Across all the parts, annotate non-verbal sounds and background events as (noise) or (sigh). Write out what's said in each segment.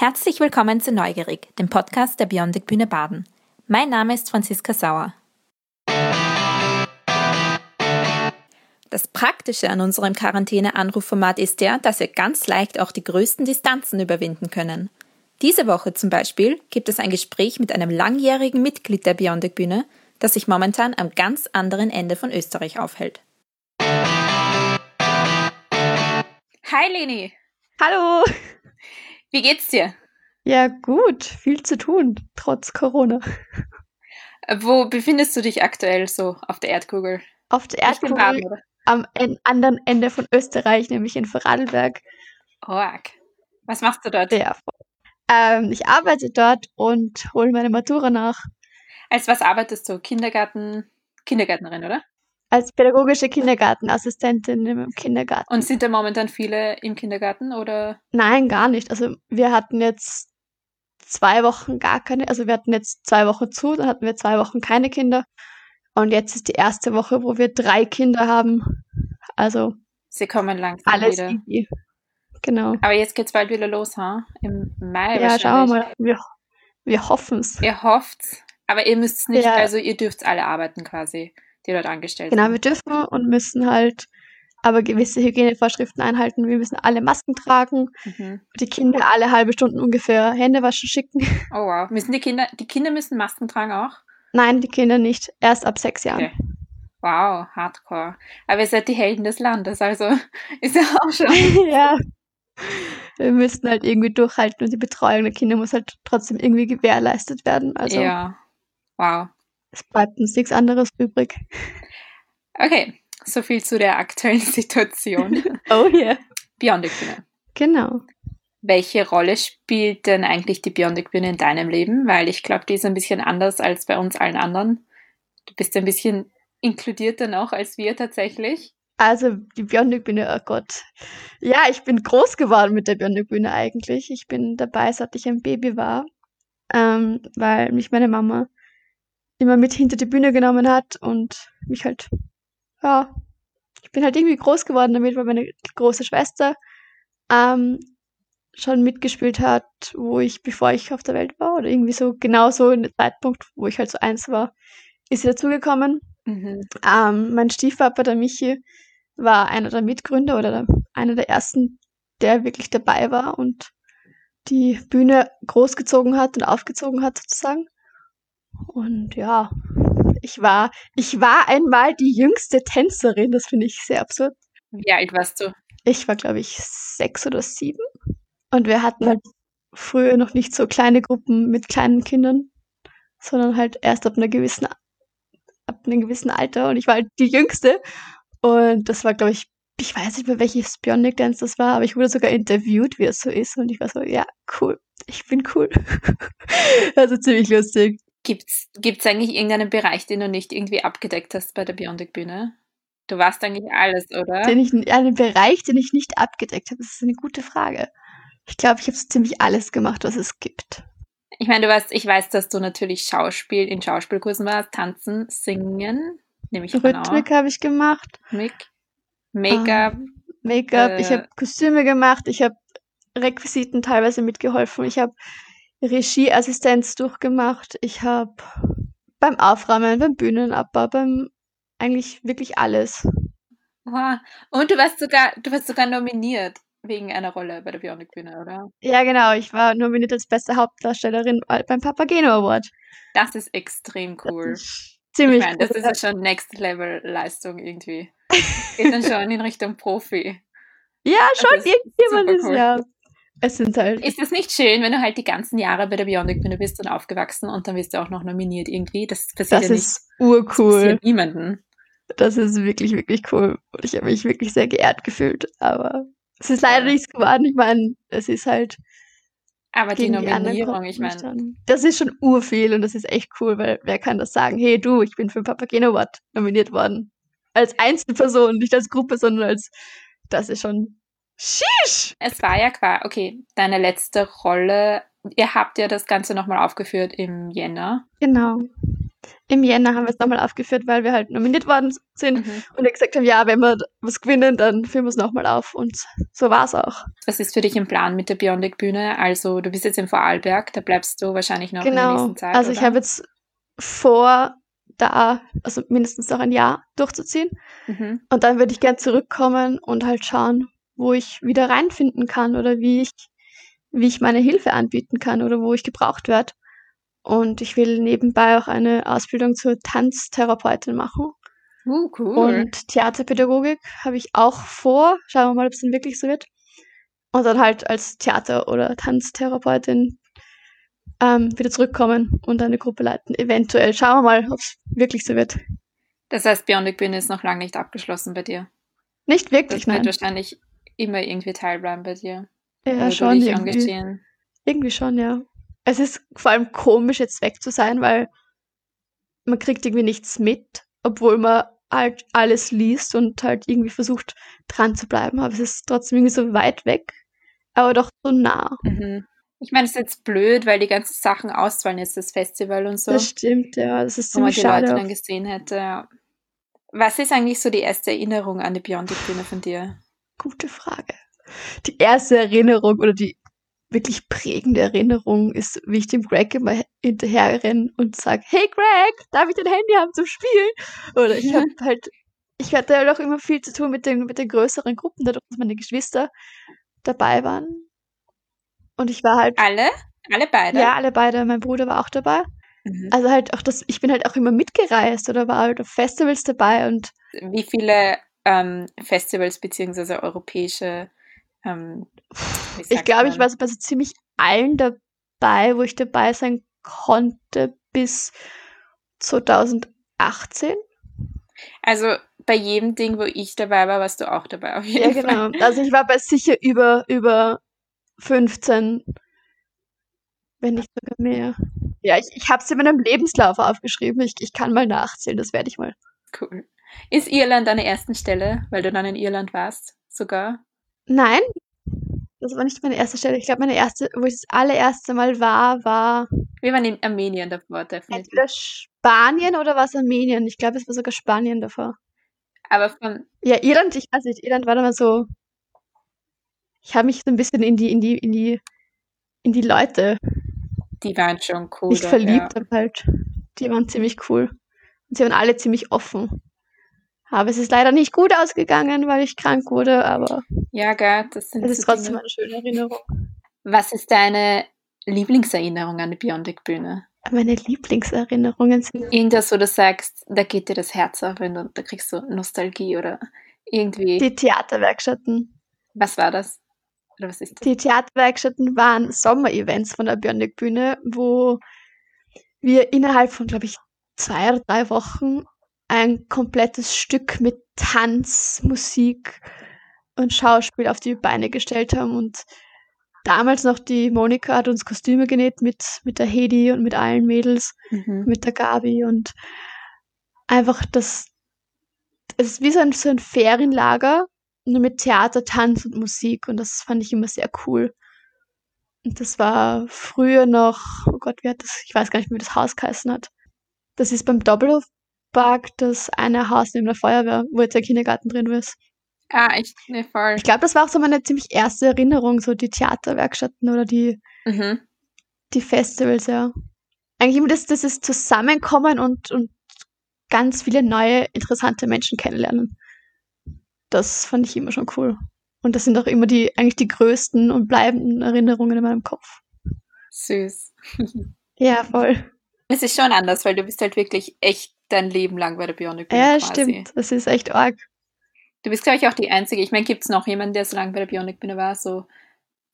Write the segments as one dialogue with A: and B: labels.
A: Herzlich willkommen zu Neugierig, dem Podcast der Biondic Bühne Baden. Mein Name ist Franziska Sauer. Das Praktische an unserem Quarantäne-Anrufformat ist ja, dass wir ganz leicht auch die größten Distanzen überwinden können. Diese Woche zum Beispiel gibt es ein Gespräch mit einem langjährigen Mitglied der Biondic Bühne, das sich momentan am ganz anderen Ende von Österreich aufhält. Hi Leni!
B: Hallo!
A: Wie geht's dir?
B: Ja, gut. Viel zu tun, trotz Corona.
A: Wo befindest du dich aktuell so auf der Erdkugel?
B: Auf der Erdkugel Baden, am anderen Ende von Österreich, nämlich in Vorarlberg.
A: Org. Was machst du dort?
B: Ja, ähm, ich arbeite dort und hole meine Matura nach.
A: Als was arbeitest du? Kindergarten, Kindergärtnerin, oder?
B: Als pädagogische Kindergartenassistentin im Kindergarten.
A: Und sind da momentan viele im Kindergarten oder?
B: Nein, gar nicht. Also wir hatten jetzt zwei Wochen gar keine, also wir hatten jetzt zwei Wochen zu, dann hatten wir zwei Wochen keine Kinder. Und jetzt ist die erste Woche, wo wir drei Kinder haben. Also
A: sie kommen langsam
B: alles
A: wieder.
B: Easy. Genau.
A: Aber jetzt geht's bald wieder los, ha? Im Mai
B: Ja, schauen wir mal. Wir, wir hoffen's.
A: Ihr hofft's. Aber ihr müsst nicht, ja. also ihr dürft alle arbeiten quasi die dort angestellt
B: genau,
A: sind.
B: Genau, wir dürfen und müssen halt aber gewisse Hygienevorschriften einhalten. Wir müssen alle Masken tragen, mhm. die Kinder alle halbe Stunden ungefähr Hände waschen schicken. (laughs)
A: Oh wow. Müssen die Kinder, die Kinder müssen Masken tragen auch?
B: Nein, die Kinder nicht. Erst ab sechs Jahren. Okay.
A: Wow, hardcore. Aber ihr seid die Helden des Landes, also (laughs) ist ja auch schon. (laughs)
B: ja. Wir müssten halt irgendwie durchhalten und die Betreuung der Kinder muss halt trotzdem irgendwie gewährleistet werden. Also
A: ja. Wow.
B: Es bleibt uns nichts anderes übrig.
A: Okay, so viel zu der aktuellen (laughs) Situation.
B: oh yeah.
A: Biondic Bühne.
B: Genau.
A: Welche Rolle spielt denn eigentlich die Biondic Bühne in deinem Leben? Weil ich glaube, die ist ein bisschen anders als bei uns allen anderen. Du bist ein bisschen inkludierter noch als wir tatsächlich.
B: Also die Biondic Bühne, oh Gott. Ja, ich bin groß geworden mit der Biondic Bühne eigentlich. Ich bin dabei, seit ich ein Baby war, ähm, weil mich meine Mama immer mit hinter die Bühne genommen hat und mich halt, ja, ich bin halt irgendwie groß geworden damit, weil meine große Schwester ähm, schon mitgespielt hat, wo ich, bevor ich auf der Welt war, oder irgendwie so genau so in dem Zeitpunkt, wo ich halt so eins war, ist sie dazugekommen. Mhm. Ähm, mein Stiefpapa, der Michi, war einer der Mitgründer oder der, einer der ersten, der wirklich dabei war und die Bühne großgezogen hat und aufgezogen hat sozusagen. Und ja, ich war, ich war einmal die jüngste Tänzerin. Das finde ich sehr absurd.
A: Wie alt warst du?
B: Ich war, glaube ich, sechs oder sieben. Und wir hatten halt früher noch nicht so kleine Gruppen mit kleinen Kindern, sondern halt erst ab einer gewissen, ab einem gewissen Alter. Und ich war halt die jüngste. Und das war, glaube ich, ich weiß nicht mehr, welches Bionic Dance das war, aber ich wurde sogar interviewt, wie es so ist. Und ich war so, ja, cool. Ich bin cool. (laughs) also ziemlich lustig.
A: Gibt's, gibt's eigentlich irgendeinen Bereich, den du nicht irgendwie abgedeckt hast bei der Biondic Bühne? Du warst eigentlich alles, oder?
B: Den ich, einen Bereich, den ich nicht abgedeckt habe, das ist eine gute Frage. Ich glaube, ich habe so ziemlich alles gemacht, was es gibt.
A: Ich meine, du weißt, ich weiß, dass du natürlich Schauspiel in Schauspielkursen warst, tanzen, singen, nehme ich
B: Rhythmik habe ich gemacht.
A: Make-up.
B: Um, ähm, Make-up, äh, ich habe Kostüme gemacht, ich habe Requisiten teilweise mitgeholfen, ich habe Regieassistenz durchgemacht. Ich habe beim Aufräumen, beim Bühnenabbau, beim eigentlich wirklich alles.
A: Wow. Und du warst sogar, du warst sogar nominiert wegen einer Rolle bei der Bionic Bühne, oder?
B: Ja, genau. Ich war nominiert als beste Hauptdarstellerin beim Papageno Award.
A: Das ist extrem cool.
B: Ist ziemlich
A: ich mein, Das ist ja schon Next Level Leistung irgendwie. Geht dann schon (laughs) in Richtung Profi.
B: Ja, schon. Irgendjemand ist, cool. ist ja. Es sind halt.
A: Ist es nicht schön, wenn du halt die ganzen Jahre bei der Bionic Bühne bist und aufgewachsen und dann wirst du auch noch nominiert irgendwie? Das passiert
B: das
A: ja
B: ist urcool. Das
A: niemanden.
B: Das ist wirklich, wirklich cool. Und ich habe mich wirklich sehr geehrt gefühlt. Aber es ist leider nichts geworden. Ich meine, es ist halt.
A: Aber die Nominierung, die ich meine.
B: Das ist schon urviel und das ist echt cool, weil wer kann das sagen? Hey du, ich bin für Papageno Award nominiert worden. Als Einzelperson, nicht als Gruppe, sondern als. Das ist schon Sheesh!
A: Es war ja quasi, okay, deine letzte Rolle. Ihr habt ja das Ganze nochmal aufgeführt im Jänner.
B: Genau. Im Jänner haben wir es nochmal aufgeführt, weil wir halt nominiert worden sind
A: Mhm.
B: und gesagt haben, ja, wenn wir was gewinnen, dann führen wir es nochmal auf. Und so war es auch.
A: Was ist für dich im Plan mit der Bionic Bühne? Also du bist jetzt in Vorarlberg, da bleibst du wahrscheinlich noch in der
B: Genau.
A: nächsten Zeit.
B: Also ich
A: oder?
B: habe jetzt vor, da, also mindestens noch ein Jahr durchzuziehen.
A: Mhm.
B: Und dann würde ich gern zurückkommen und halt schauen, wo ich wieder reinfinden kann oder wie ich, wie ich meine Hilfe anbieten kann oder wo ich gebraucht werde. Und ich will nebenbei auch eine Ausbildung zur Tanztherapeutin machen.
A: Uh, cool.
B: Und Theaterpädagogik habe ich auch vor. Schauen wir mal, ob es dann wirklich so wird. Und dann halt als Theater- oder Tanztherapeutin ähm, wieder zurückkommen und eine Gruppe leiten. Eventuell. Schauen wir mal, ob es wirklich so wird.
A: das heißt, Bionic Bühne ist noch lange nicht abgeschlossen bei dir.
B: Nicht
A: Das
B: wirklich,
A: wird
B: nein.
A: wahrscheinlich immer irgendwie teilbleiben bei dir.
B: Ja,
A: oder
B: schon
A: dich
B: irgendwie.
A: engagieren.
B: Irgendwie schon, ja. Es ist vor allem komisch, jetzt weg zu sein, weil man kriegt irgendwie nichts mit, obwohl man halt alles liest und halt irgendwie versucht, dran zu bleiben. Aber es ist trotzdem irgendwie so weit weg, aber doch so nah.
A: Mhm. Ich meine, es ist jetzt blöd, weil die ganzen Sachen ausfallen jetzt, das Festival und so.
B: Das stimmt, ja. Das ist
A: wo man
B: ziemlich
A: die Leute
B: schade.
A: dann gesehen hätte. Was ist eigentlich so die erste Erinnerung an die Bionic Bühne von dir?
B: Gute Frage. Die erste Erinnerung oder die wirklich prägende Erinnerung ist, wie ich dem Greg immer hinterher renne und sage, hey Greg, darf ich dein Handy haben zum Spielen? Oder ich habe (laughs) halt, ich hatte halt auch immer viel zu tun mit den, mit den größeren Gruppen, dadurch, dass meine Geschwister dabei waren. Und ich war halt,
A: Alle? Alle beide?
B: ja, alle beide, mein Bruder war auch dabei.
A: Mhm.
B: Also halt auch das, ich bin halt auch immer mitgereist oder war halt auf Festivals dabei und
A: Wie viele ähm, Festivals beziehungsweise europäische ähm,
B: Ich glaube, ich war so bei so ziemlich allen dabei, wo ich dabei sein konnte bis 2018.
A: Also bei jedem Ding, wo ich dabei war, warst du auch dabei auf jeden
B: Ja,
A: Fall.
B: genau. Also ich war bei sicher über, über 15, wenn nicht sogar mehr. Ja, ich, ich habe es in meinem Lebenslauf aufgeschrieben. Ich, ich kann mal nachzählen, das werde ich mal.
A: Cool. Ist Irland deine ersten Stelle, weil du dann in Irland warst, sogar?
B: Nein, das war nicht meine erste Stelle. Ich glaube, meine erste, wo ich das allererste Mal war, war
A: Wir waren in Armenien davor, definitiv.
B: entweder Spanien oder war es Armenien. Ich glaube, es war sogar Spanien davor.
A: Aber von,
B: Ja, Irland, ich weiß nicht, Irland war dann mal so. Ich habe mich so ein bisschen in die, in die, in die, in die Leute
A: die waren schon cool.
B: nicht verliebt,
A: Ja.
B: aber halt. Die waren ziemlich cool. Und sie waren alle ziemlich offen. Aber es ist leider nicht gut ausgegangen, weil ich krank wurde, aber
A: ja, gell, das sind
B: es ist trotzdem
A: Dinge.
B: eine schöne Erinnerung.
A: Was ist deine Lieblingserinnerung an die Bionic Bühne?
B: Meine Lieblingserinnerungen sind.
A: Irgendwas, wo du sagst, da geht dir das Herz auf und da kriegst du Nostalgie oder irgendwie.
B: Die Theaterwerkstätten.
A: was war das? Oder was ist das?
B: Die Theaterwerkstätten waren Sommerevents von der Bionic Bühne, wo wir innerhalb von, glaube ich, zwei oder drei Wochen ein komplettes Stück mit Tanz, Musik und Schauspiel auf die Beine gestellt haben. Und damals noch die Monika hat uns Kostüme genäht mit, mit der Hedi und mit allen Mädels,
A: Mhm.
B: mit der Gabi und einfach das, es ist wie so ein, so ein Ferienlager, nur mit Theater, Tanz und Musik und das fand ich immer sehr cool. Und das war früher noch, oh Gott, wie hat das, ich weiß gar nicht wie das Haus geheißen hat. Das ist beim Doppelhofpark das eine Haus neben der Feuerwehr, wo jetzt der Kindergarten drin ist.
A: Ah, ich, ne, voll.
B: Ich glaube, das war auch so meine ziemlich erste Erinnerung, so die Theaterwerkstätten oder die,
A: Mhm.
B: die Festivals, ja. Eigentlich immer das, das ist Zusammenkommen und, und ganz viele neue, interessante Menschen kennenlernen. Das fand ich immer schon cool. Und das sind auch immer die, eigentlich die größten und bleibenden Erinnerungen in meinem Kopf.
A: Süß. (laughs)
B: Ja, voll.
A: Es ist schon anders, weil du bist halt wirklich echt dein Leben lang bei der Bionic Bühne
B: Ja,
A: quasi.
B: stimmt. Das ist echt arg.
A: Du bist, glaube ich, auch die Einzige. Ich meine, gibt es noch jemanden, der so lange bei der Bionic Bühne war, so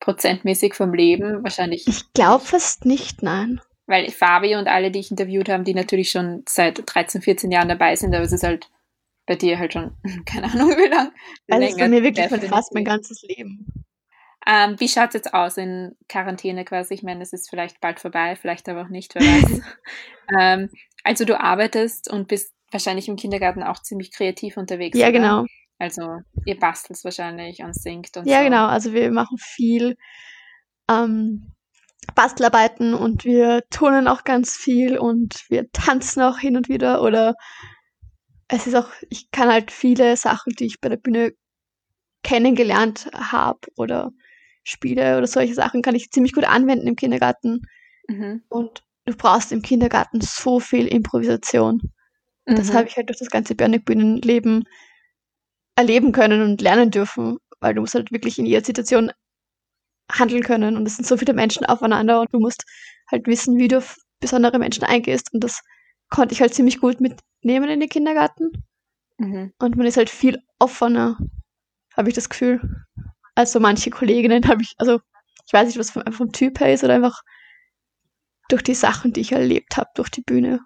A: prozentmäßig vom Leben? Wahrscheinlich.
B: Ich glaube fast nicht, nein.
A: Weil Fabi und alle, die ich interviewt habe, die natürlich schon seit 13, 14 Jahren dabei sind, aber es ist halt bei dir halt schon, (laughs) keine Ahnung wie lang.
B: Also es ist bei mir wirklich
A: definitiv.
B: fast mein ganzes Leben.
A: Ähm, wie schaut es jetzt aus in Quarantäne quasi? Ich meine, es ist vielleicht bald vorbei, vielleicht aber auch nicht, wer weiß. (laughs) ähm, also du arbeitest und bist wahrscheinlich im Kindergarten auch ziemlich kreativ unterwegs.
B: Ja,
A: oder?
B: genau.
A: Also ihr bastelt wahrscheinlich und singt und
B: Ja,
A: so.
B: genau. Also wir machen viel. Ähm, Bastelarbeiten und wir turnen auch ganz viel und wir tanzen auch hin und wieder oder es ist auch, ich kann halt viele Sachen, die ich bei der Bühne kennengelernt habe oder Spiele oder solche Sachen kann ich ziemlich gut anwenden im Kindergarten. Mhm. Und du brauchst im Kindergarten so viel Improvisation. Mhm. Das habe ich halt durch das ganze Björnig-Bühnenleben erleben können und lernen dürfen, weil du musst halt wirklich in jeder Situation handeln können und es sind so viele Menschen aufeinander und du musst halt wissen, wie du auf besondere Menschen eingehst und das konnte ich halt ziemlich gut mitnehmen in den Kindergarten. Mhm. Und man ist halt viel offener, habe ich das Gefühl. Also manche Kolleginnen habe ich, also ich weiß nicht, was vom, vom Typ her ist oder einfach durch die Sachen, die ich erlebt habe, durch die Bühne.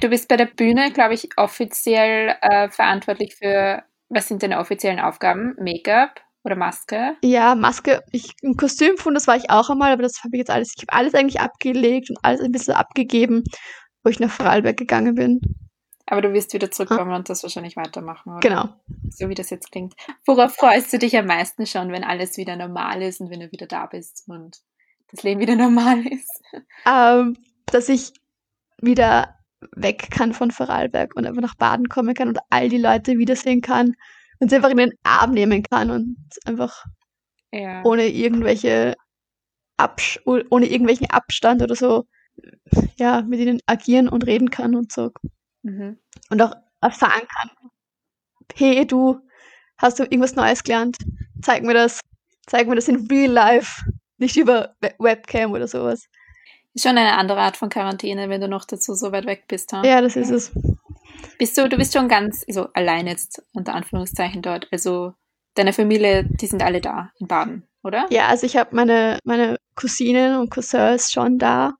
A: Du bist bei der Bühne, glaube ich, offiziell äh, verantwortlich für, was sind deine offiziellen Aufgaben? Make-up oder Maske?
B: Ja, Maske. Ich, ein Kostüm von, das war ich auch einmal, aber das habe ich jetzt alles, ich habe alles eigentlich abgelegt und alles ein bisschen abgegeben, wo ich nach Vorarlberg gegangen bin.
A: Aber du wirst wieder zurückkommen ah. und das wahrscheinlich weitermachen, oder?
B: Genau.
A: So wie das jetzt klingt. Worauf freust du dich am meisten schon, wenn alles wieder normal ist und wenn du wieder da bist und das Leben wieder normal ist?
B: Ähm, dass ich wieder weg kann von Vorarlberg und einfach nach Baden kommen kann und all die Leute wiedersehen kann und sie einfach in den Arm nehmen kann und einfach ja. ohne irgendwelche Absch ohne irgendwelchen Abstand oder so ja mit ihnen agieren und reden kann und so mhm. und auch erfahren kann hey du hast du irgendwas Neues gelernt zeig mir das zeig mir das in real life nicht über Webcam oder sowas
A: ist schon eine andere Art von Quarantäne, wenn du noch dazu so weit weg bist.
B: Ha? Ja, das ist es.
A: Bist du, du bist schon ganz, also allein jetzt unter Anführungszeichen dort. Also deine Familie, die sind alle da in Baden, oder?
B: Ja, also ich habe meine, meine Cousinen und Cousins schon da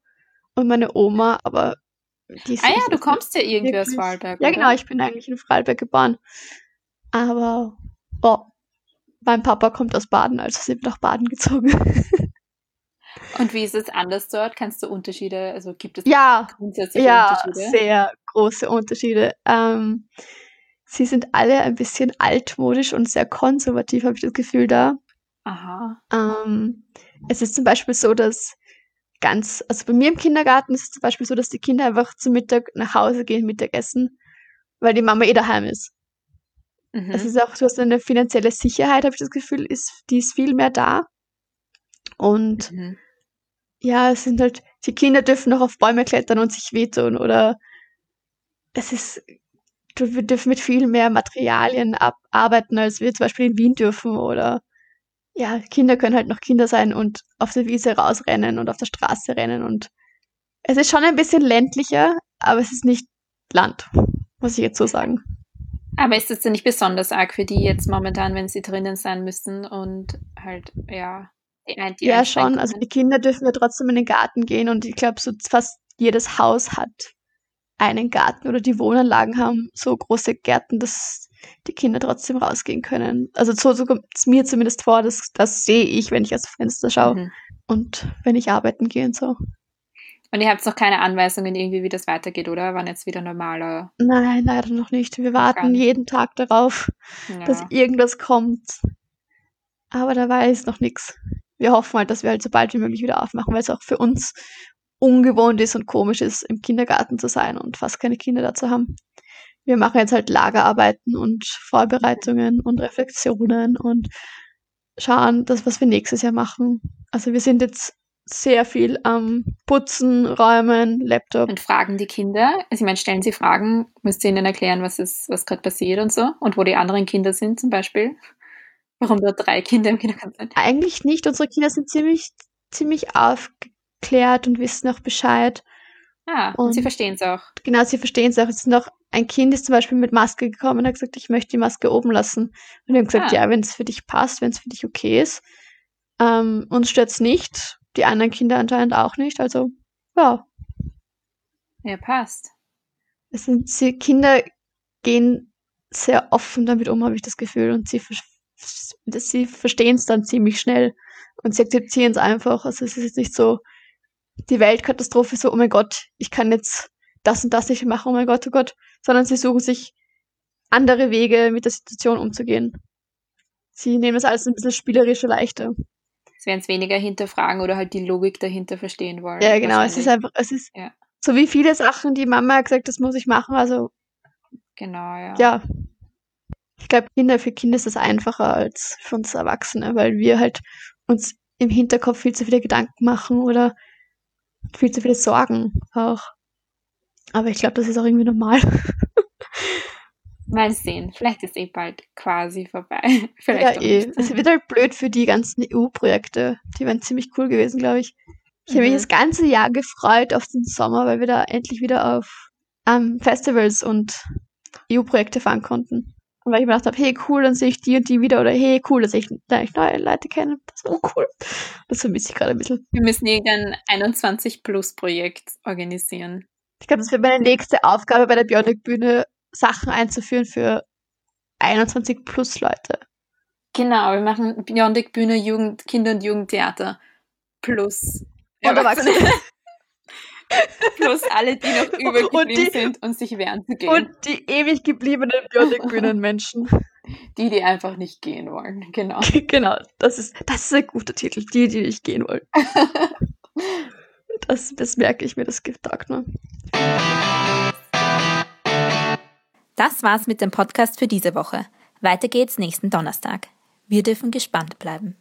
B: und meine Oma, aber
A: die Ah ja, du kommst ja irgendwie aus Vorarlberg.
B: Ja, oder? genau, ich bin eigentlich in Vorarlberg geboren. Aber oh, mein Papa kommt aus Baden, also sind wir nach Baden gezogen. (laughs)
A: Und wie ist es anders dort? Kannst du Unterschiede, also gibt es
B: ja, grundsätzliche ja, Unterschiede? Ja, sehr große Unterschiede. Ähm, sie sind alle ein bisschen altmodisch und sehr konservativ, habe ich das Gefühl da. Aha. Ähm, es ist zum Beispiel so, dass ganz, also bei mir im Kindergarten ist es zum Beispiel so, dass die Kinder einfach zum Mittag nach Hause gehen, Mittagessen, weil die Mama eh daheim ist. Mhm. Es ist auch, du hast eine finanzielle Sicherheit, habe ich das Gefühl, ist, die ist viel mehr da. Und mhm ja, es sind halt, die Kinder dürfen noch auf Bäume klettern und sich wehtun oder es ist, wir dürfen mit viel mehr Materialien arbeiten, als wir zum Beispiel in Wien dürfen oder ja, Kinder können halt noch Kinder sein und auf der Wiese rausrennen und auf der Straße rennen und es ist schon ein bisschen ländlicher, aber es ist nicht Land, muss ich jetzt so sagen.
A: Aber ist das denn nicht besonders arg für die jetzt momentan, wenn sie drinnen sein müssen und halt, ja,
B: die, die ja, schon. Also die Kinder dürfen ja trotzdem in den Garten gehen und ich glaube, so fast jedes Haus hat einen Garten oder die Wohnanlagen haben so große Gärten, dass die Kinder trotzdem rausgehen können. Also so, so kommt es mir zumindest vor, dass das sehe ich, wenn ich aus dem Fenster schaue mhm. und wenn ich arbeiten gehe und so.
A: Und ihr habt noch keine Anweisungen irgendwie, wie das weitergeht, oder? Wann jetzt wieder normaler?
B: Nein, leider noch nicht. Wir warten jeden Tag darauf, ja. dass irgendwas kommt. Aber dabei ist noch nichts wir hoffen halt, dass wir halt so bald wie möglich wieder aufmachen, weil es auch für uns ungewohnt ist und komisch ist, im Kindergarten zu sein und fast keine Kinder da zu haben. Wir machen jetzt halt Lagerarbeiten und Vorbereitungen und Reflexionen und schauen, das, was wir nächstes Jahr machen. Also wir sind jetzt sehr viel am Putzen, Räumen, Laptop.
A: Und fragen die Kinder, also ich meine, stellen sie Fragen, müsst ihr ihnen erklären, was was gerade passiert und so und wo die anderen Kinder sind zum Beispiel? Warum dort drei Kinder im Kindergarten sind?
B: Eigentlich nicht. Unsere Kinder sind ziemlich, ziemlich aufgeklärt und wissen auch Bescheid.
A: Ah, und, und sie verstehen es auch.
B: Genau, sie verstehen es auch. Es ist noch ein Kind ist zum Beispiel mit Maske gekommen und hat gesagt, ich möchte die Maske oben lassen. Und wir haben gesagt, ah. ja, wenn es für dich passt, wenn es für dich okay ist. Ähm, uns stört es nicht. Die anderen Kinder anscheinend auch nicht. Also, ja.
A: Ja, passt.
B: Es sind, sie, Kinder gehen sehr offen damit um, habe ich das Gefühl. Und sie sie verstehen es dann ziemlich schnell und sie akzeptieren es einfach. Also es ist jetzt nicht so die Weltkatastrophe, so, oh mein Gott, ich kann jetzt das und das nicht machen, oh mein Gott, oh Gott, sondern sie suchen sich andere Wege, mit der Situation umzugehen. Sie nehmen es alles ein bisschen spielerischer leichter.
A: sie werden es weniger hinterfragen oder halt die Logik dahinter verstehen wollen.
B: Ja, genau. Es ist einfach, es ist
A: Ja.
B: so wie viele Sachen, die Mama hat gesagt, das muss ich machen. Also
A: Genau, ja.
B: ja. Ich glaube, Kinder, für Kinder ist das einfacher als für uns Erwachsene, weil wir halt uns im Hinterkopf viel zu viele Gedanken machen oder viel zu viele Sorgen auch. Aber ich glaube, das ist auch irgendwie normal.
A: Mal sehen. Vielleicht ist eh bald quasi vorbei. (laughs)
B: Ja,
A: Vielleicht auch
B: eh. Es wird halt blöd für die ganzen EU-Projekte. Die wären ziemlich cool gewesen, glaube ich. Ich habe mich
A: Mhm.
B: das ganze Jahr gefreut auf den Sommer, weil wir da endlich wieder auf ähm, Festivals und EU-Projekte fahren konnten. Und weil ich mir gedacht habe, hey cool, dann sehe ich die und die wieder oder hey cool, dass ich ich neue Leute kenne. Das war cool. Das vermisse ich gerade ein bisschen.
A: Wir müssen irgendein 21-Plus-Projekt organisieren.
B: Ich glaube, das wird meine nächste Aufgabe bei der Bionic-Bühne, Sachen einzuführen für 21 plus Leute.
A: Genau, wir machen Beyondic Bühne Jugend, Kinder- und Jugendtheater plus
B: Und Erwachsene. (laughs) (laughs)
A: plus alle, die noch übrig
B: Und die-
A: sind und sich wehren zu gehen.
B: Und die ewig gebliebenen Bionic-Bühnen-Menschen. (laughs)
A: die, die einfach nicht gehen wollen. Genau. (laughs)
B: genau, das ist, das ist ein guter Titel. Die, die nicht gehen wollen. Das, das merke ich mir, das getaugt ne?
A: Das war's mit dem Podcast für diese Woche. Weiter geht's nächsten Donnerstag. Wir dürfen gespannt bleiben.